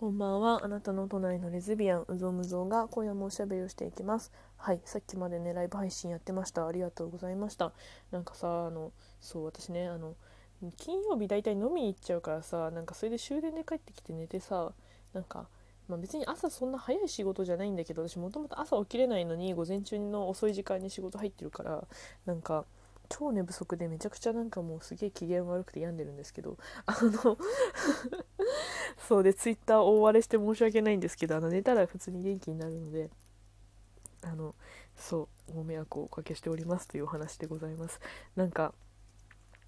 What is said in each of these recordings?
こんばんは。あなたの隣のレズビアン、うぞむぞが今夜もおしゃべりをしていきます。はい、さっきまでね、ライブ配信やってました。ありがとうございました。なんかさ、あの、そう、私ね、あの、金曜日大体飲みに行っちゃうからさ、なんかそれで終電で帰ってきて寝てさ、なんか、まあ、別に朝そんな早い仕事じゃないんだけど、私もともと朝起きれないのに、午前中の遅い時間に仕事入ってるから、なんか、超寝不足でめちゃくちゃなんかもうすげえ機嫌悪くて病んでるんですけどあのそうでツイッター大荒れして申し訳ないんですけどあの寝たら普通に元気になるのであのそうご迷惑をおかけしておりますというお話でございます。なんか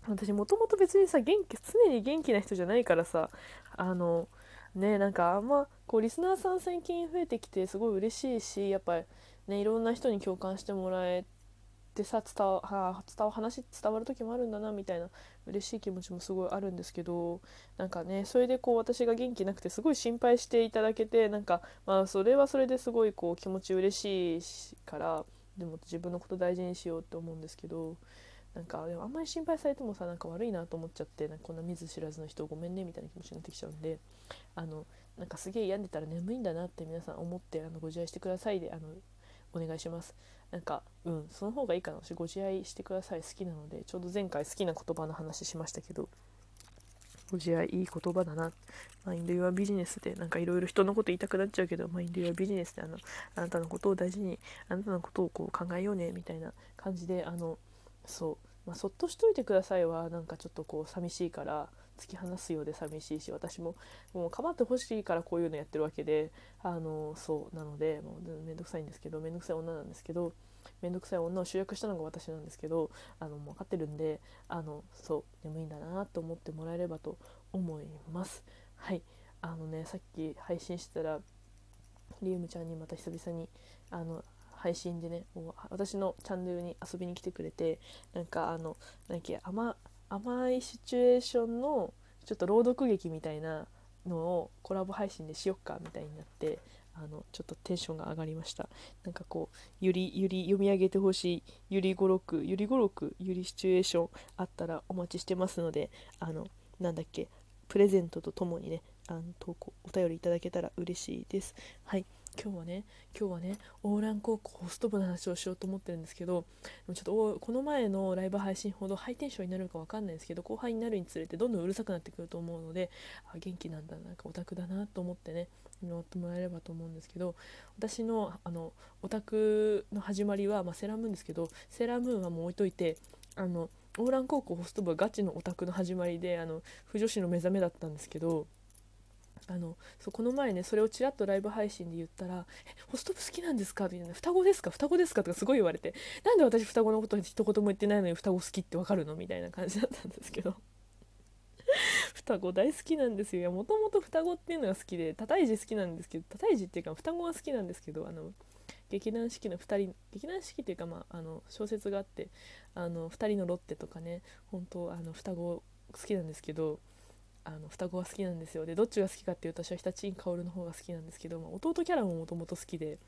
私もともと別にさ元気常に元気な人じゃないからさあのねなんかあんまこうリスナーさん最近増えてきてすごい嬉しいしやっぱりねいろんな人に共感してもらえってさ伝わは伝わ話伝わる時もあるんだなみたいな嬉しい気持ちもすごいあるんですけどなんかねそれでこう私が元気なくてすごい心配していただけてなんかまあそれはそれですごいこう気持ち嬉しいからでも自分のこと大事にしようって思うんですけどなんかでもあんまり心配されてもさなんか悪いなと思っちゃってなんかこんな見ず知らずの人ごめんねみたいな気持ちになってきちゃうんであのなんかすげえ病んでたら眠いんだなって皆さん思ってあのご自愛してくださいであのお願いします。なんかうんその方がいいかな。私ご自愛してください。好きなのでちょうど前回好きな言葉の話しましたけどご自愛いい言葉だな。マインド・ユア・ビジネスでなんかいろいろ人のこと言いたくなっちゃうけどマインド・ユア・ビジネスであのあなたのことを大事にあなたのことをこう考えようねみたいな感じであのそう、まあ、そっとしといてくださいはなんかちょっとこう寂しいから突き放すようで寂しいし私ももう構ってほしいからこういうのやってるわけであのそうなのでもうめんどくさいんですけどめんどくさい女なんですけどめんどくさい女を集約したのが私なんですけどあのもう分かってるんであのそう眠いんだなと思ってもらえればと思います。はいあのねさっき配信してたらリウムちゃんにまた久々にあの配信でねもう私のチャンネルに遊びに来てくれてなんかあのなんか甘甘いシチュエーションのちょっと朗読劇みたいなのをコラボ配信でしよっかみたいになってあのちょっとテンションが上がりました。なんかこうゆりゆり読み上げてほしいゆり語録ゆり語録ゆりシチュエーションあったらお待ちしてますのであのなんだっけプレゼントとともにねあの投稿お便りいただけたら嬉しいです。はい。今日はね今日はねオーラン高校ホスト部の話をしようと思ってるんですけどちょっとこの前のライブ配信ほどハイテンションになるか分かんないですけど後輩になるにつれてどんどんうるさくなってくると思うのであ元気なんだなんかオタクだなと思ってね見守ってもらえればと思うんですけど私のあのオタクの始まりは、まあ、セラムーンですけどセラムーンはもう置いといてあのオーラン高校ホスト部はガチのオタクの始まりであの不女子の目覚めだったんですけどあのそうこの前ねそれをちらっとライブ配信で言ったら「えホスト部好きなんですか?」って言うの双子ですか？双子ですか?」とかすごい言われて「なんで私双子のこと一言も言ってないのに双子好きってわかるの?」みたいな感じだったんですけど 双子大好きなんですよもともと双子っていうのが好きで多胎児好きなんですけど多胎児っていうか双子が好きなんですけどあの劇団四季の2人劇団四季っていうか、まあ、あの小説があってあの2人のロッテとかね本当あの双子好きなんですけどあの双子が好きなんですよ。でどっちが好きかっていうと私は日立薫の方が好きなんですけど、まあ、弟キャラももともと好きで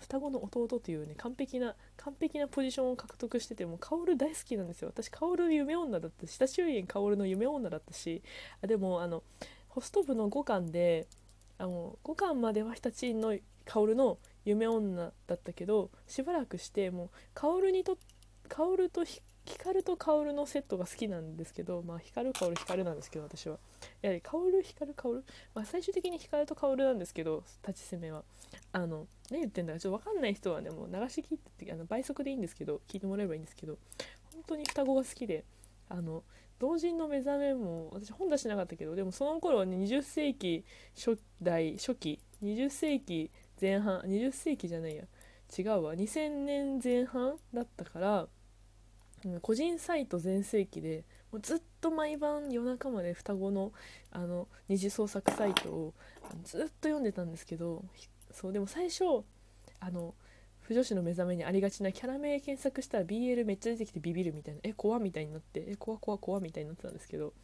双子の弟というね完璧な完璧なポジションを獲得してても薫大好きなんですよ。私薫夢女だったし下周園薫の夢女だったしあでもあのホスト部の5巻であの5巻までは日立の薫の夢女だったけどしばらくしてもう薫にと薫と光と薫のセットが好きなんですけど、まあ、光薫光なんですけど私は。やはり薫光薫、まあ、最終的に光と薫なんですけど立ち攻めは。あの何言ってんだかちょっと分かんない人はねもう流し聞いてあの倍速でいいんですけど聞いてもらえばいいんですけど本当に双子が好きであの同人の目覚めも私本出してなかったけどでもその頃はね20世紀初代初期20世紀前半20世紀じゃないや違うわ。2000年前半だったから個人サイト全盛期でもうずっと毎晩夜中まで双子のあの二次創作サイトをずっと読んでたんですけどそうでも最初あの不女子の目覚めにありがちなキャラ名検索したら BL めっちゃ出てきてビビるみたいなえ怖みたいになってえ怖怖怖みたいになってたんですけど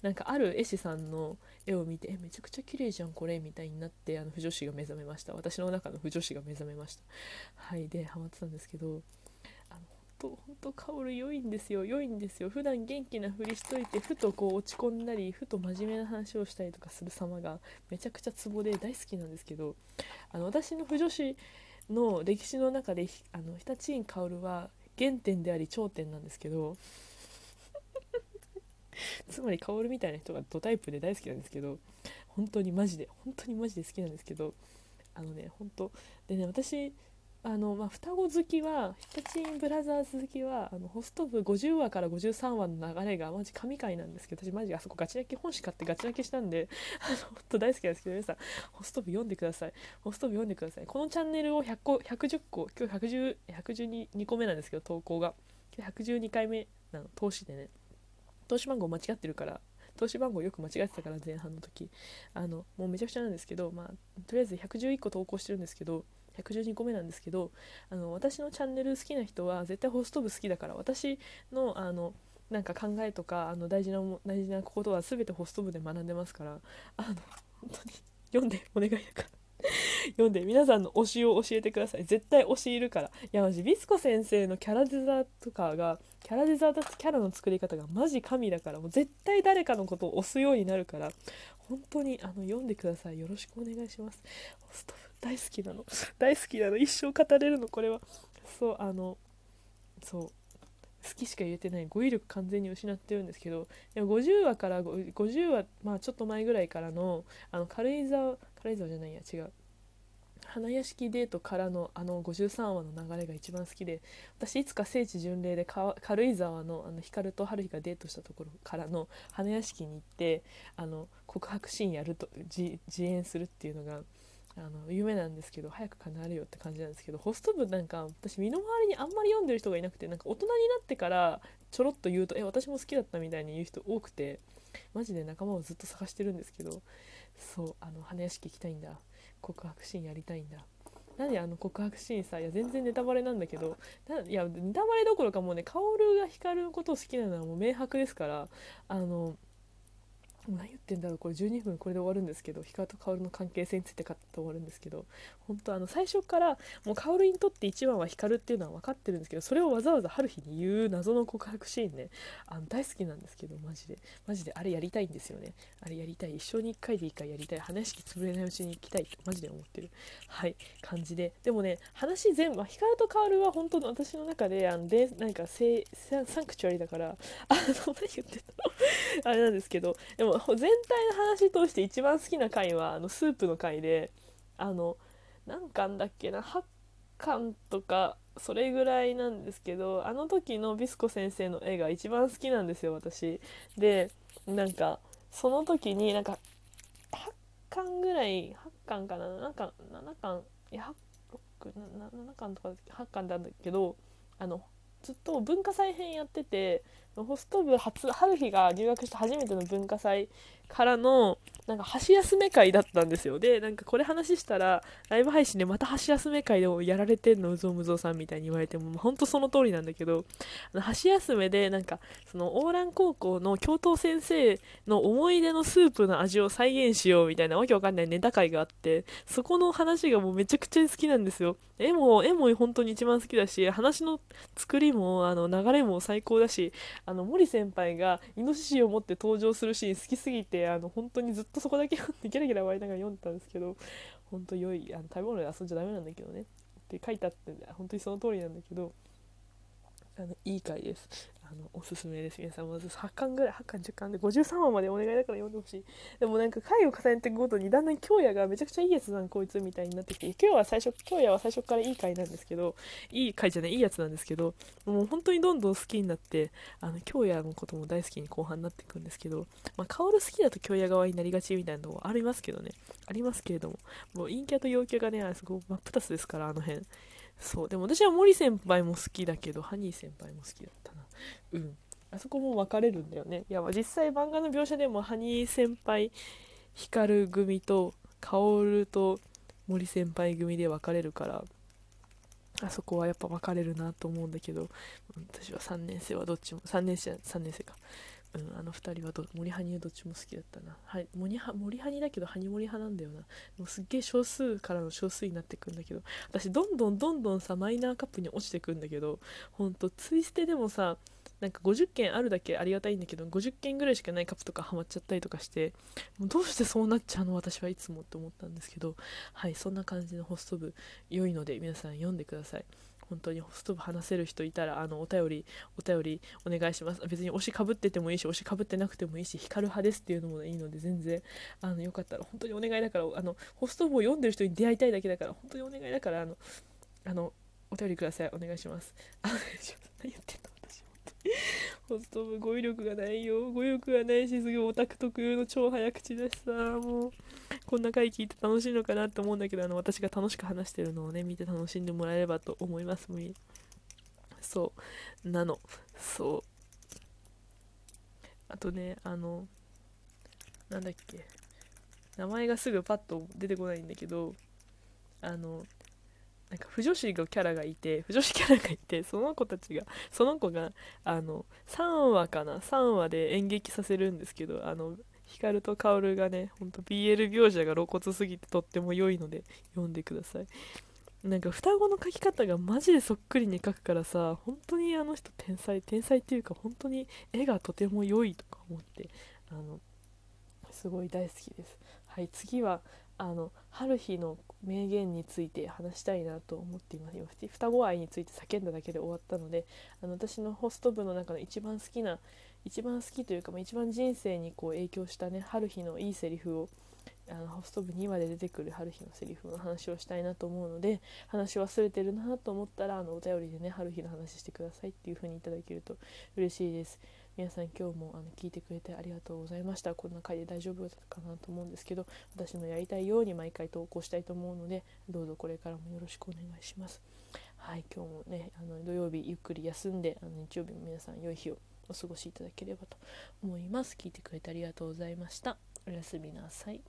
なんかある絵師さんの絵を見てえめちゃくちゃ綺麗じゃんこれみたいになってあの不女子が目覚めました。私の中の不女子が目覚めました。はいでハマってたんですけどとほんと薫良いんですよ。良いんですよ。普段元気なふりしといてふとこう落ち込んだりふと真面目な話をしたりとかする様がめちゃくちゃツボで大好きなんですけどあの私の不女子の歴史の中であの日立院薫は原点であり頂点なんですけど つまり薫みたいな人がドタイプで大好きなんですけど本当にマジで本当にマジで好きなんですけどあのね本当でね私あのまあ、双子好きはヒタチンブラザーズ好きはあのホスト部50話から53話の流れがマジ神回なんですけど私マジあそこガチ泣き本誌買ってガチ泣きしたんで あの本当大好きなんですけど皆さんホスト部読んでください。ホスト部読んでください。このチャンネルを100個110個今日110 112個目なんですけど投稿が。112回目なの。投資でね。投資番号間違ってるから投資番号よく間違えてたから前半の時。あのもうめちゃくちゃなんですけどまあとりあえず111個投稿してるんですけど112個目なんですけどあの私のチャンネル好きな人は絶対ホスト部好きだから私のあのなんか考えとかあの大事な大事なことは全てホスト部で学んでますからあの本当に読んでお願いだから。読んで皆さんの推しを教えてください。絶対推しいるから。いやマジビスコ先生のキャラデザとかがキャラデザキャラの作り方がマジ神だからもう絶対誰かのことを推すようになるから本当にあの読んでください。よろしくお願いします。ホスト大好きなの。大好きなの。一生語れるの。これは。そうあのそう。好きしか言えてない。語彙力完全に失ってるんですけど。でも50話から50話まあちょっと前ぐらいからのあの軽井沢軽井沢じゃないや。違う。花屋敷デートからのあの53話の流れが一番好きで。私いつか聖地巡礼で軽井沢のあの光と春日がデートしたところからの花屋敷に行ってあの告白シーンやると自演するっていうのがあの夢なんですけど早く叶えるよって感じなんですけどホスト部なんか私身の回りにあんまり読んでる人がいなくてなんか大人になってからちょろっと言うと「え私も好きだった」みたいに言う人多くてマジで仲間をずっと探してるんですけどそうあの花屋敷行きたいんだ。告白シーンやりたいんだ何あの告白シーンさいや全然ネタバレなんだけどいやネタバレどころかもうね薫が光のことを好きなのはもう明白ですからあの何言ってんだろうこれ12分これで終わるんですけど光と薫の関係性について語って終わるんですけど本当あの最初からもう薫にとって一番は光っていうのは分かってるんですけどそれをわざわざ春日に言う謎の告白シーンねあの大好きなんですけどマジで。マジであれやりたいんですよね。あれやりたい。一生に1回でいいかやりたい。話し潰れないうちに行きたいってマジで思ってる。はい。感じで。でもね話全部光と薫は本当の私の中であのでなんかサンクチュアリだからあの何言ってたの？あれなんですけどでも全体の話通して一番好きな回はあのスープの回であの何巻だっけな8巻とかそれぐらいなんですけどあの時のビスコ先生の絵が一番好きなんですよ私。でなんかその時になんか8巻ぐらい8巻かな7巻7巻いや 7, 7巻とか8巻なんだけどあのずっと文化祭編やっててホスト部初春日が入学した初めての文化祭からのなんか箸休め会だったんですよ。でなんかこれ話したらライブ配信でまた箸休め会でもやられてんのうぞうむぞうさんみたいに言われてもほんとその通りなんだけど箸休めでなんかそのオーラン高校の教頭先生の思い出のスープの味を再現しようみたいなわけわかんないネタ会があってそこの話がもうめちゃくちゃ好きなんですよ。絵も絵も本当に一番好きだし話の作りもあの流れも最高だしあの森先輩がイノシシを持って登場するシーン好きすぎてあの本当にずっとそこだけ読んでギャラギャラ笑いながら読んでたんですけど本当良いあの食べ物で遊んじゃダメなんだけどねって書いてあって本当にその通りなんだけどあのいい回です。あのおすすめです。皆さんまず8巻ぐらい8巻10巻で53話までお願いだから読んでほしい。でもなんか回を重ねていくごとにだんだん京也がめちゃくちゃいいやつなんこいつみたいになってきて京也は最初京也は最初からいい回なんですけどいい回じゃない。いいやつなんですけどもう本当にどんどん好きになってあの京也のことも大好きに後半になっていくんですけどまあ薫好きだと京也側になりがちみたいなのもありますけどねありますけれども。もう陰キャと陽キャがねすごい真っ二つですからあの辺。そうでも私は森先輩も好きだけどハニー先輩も好きだったな。うん。あそこも分かれるんだよね。いや実際漫画の描写でもハニー先輩光組と薫と森先輩組で分かれるからあそこはやっぱ分かれるなと思うんだけど私は3年生はどっちも3年生3年生か。うん、あの2人はど森ハニはどっちも好きだったな、はい、森ハ森ハニだけどハニモリ派なんだよな。もうすっげえ少数からの少数になってくんだけど。私どんどんどんどんさマイナーカップに落ちてくんだけどほんとツイステでもさなんか50件あるだけありがたいんだけど50件ぐらいしかないカップとかハマっちゃったりとかしてもうどうしてそうなっちゃうの？私はいつもって思ったんですけど。はいそんな感じのホスト部。良いので皆さん読んでください。本当にホスト部話せる人いたらあのお便りお便りお願いします。別に推しかぶっててもいいし推しかぶってなくてもいいし光る派ですっていうのもいいので全然あのよかったら本当にお願いだからあのホスト部を読んでる人に出会いたいだけだから本当にお願いだからあのあのお便りください。お願いします。あ 何言ってんの？私ホスト部語彙力がないよ。語彙力がないしすごいオタク特有の超早口だしさ。もうこんな回聞いて楽しいのかなって思うんだけどあの私が楽しく話してるのをね見て楽しんでもらえればと思いますもうそう。なの。そう。あとねあのなんだっけ。名前がすぐパッと出てこないんだけどあのなんか不女子のキャラがいて不女子キャラがいてその子たちがその子があの3話かな3話で演劇させるんですけどあの光と薫がねほんと BL 描写が露骨すぎてとっても良いので読んでください。なんか双子の描き方がマジでそっくりに描くからさ本当にあの人天才天才っていうか本当に絵がとても良いとか思ってあのすごい大好きです。はい次はあの春日の名言について話したいなと思っています。今双子愛について叫んだだけで終わったのであの私のホスト部の中の一番好きな一番好きというか、まあ、一番人生にこう影響したね春日のいいセリフをあのホスト部2話で出てくる春日のセリフの話をしたいなと思うので話忘れてるなと思ったらあのお便りでね春日の話してくださいっていう風にいただけると嬉しいです。皆さん今日もあの聞いてくれてありがとうございました。こんな回で大丈夫だったかなと思うんですけど私のやりたいように毎回投稿したいと思うのでどうぞこれからもよろしくお願いします。はい今日もねあの土曜日ゆっくり休んであの日曜日も皆さん良い日をお過ごしいただければと思います。聞いてくれてありがとうございました。おやすみなさい。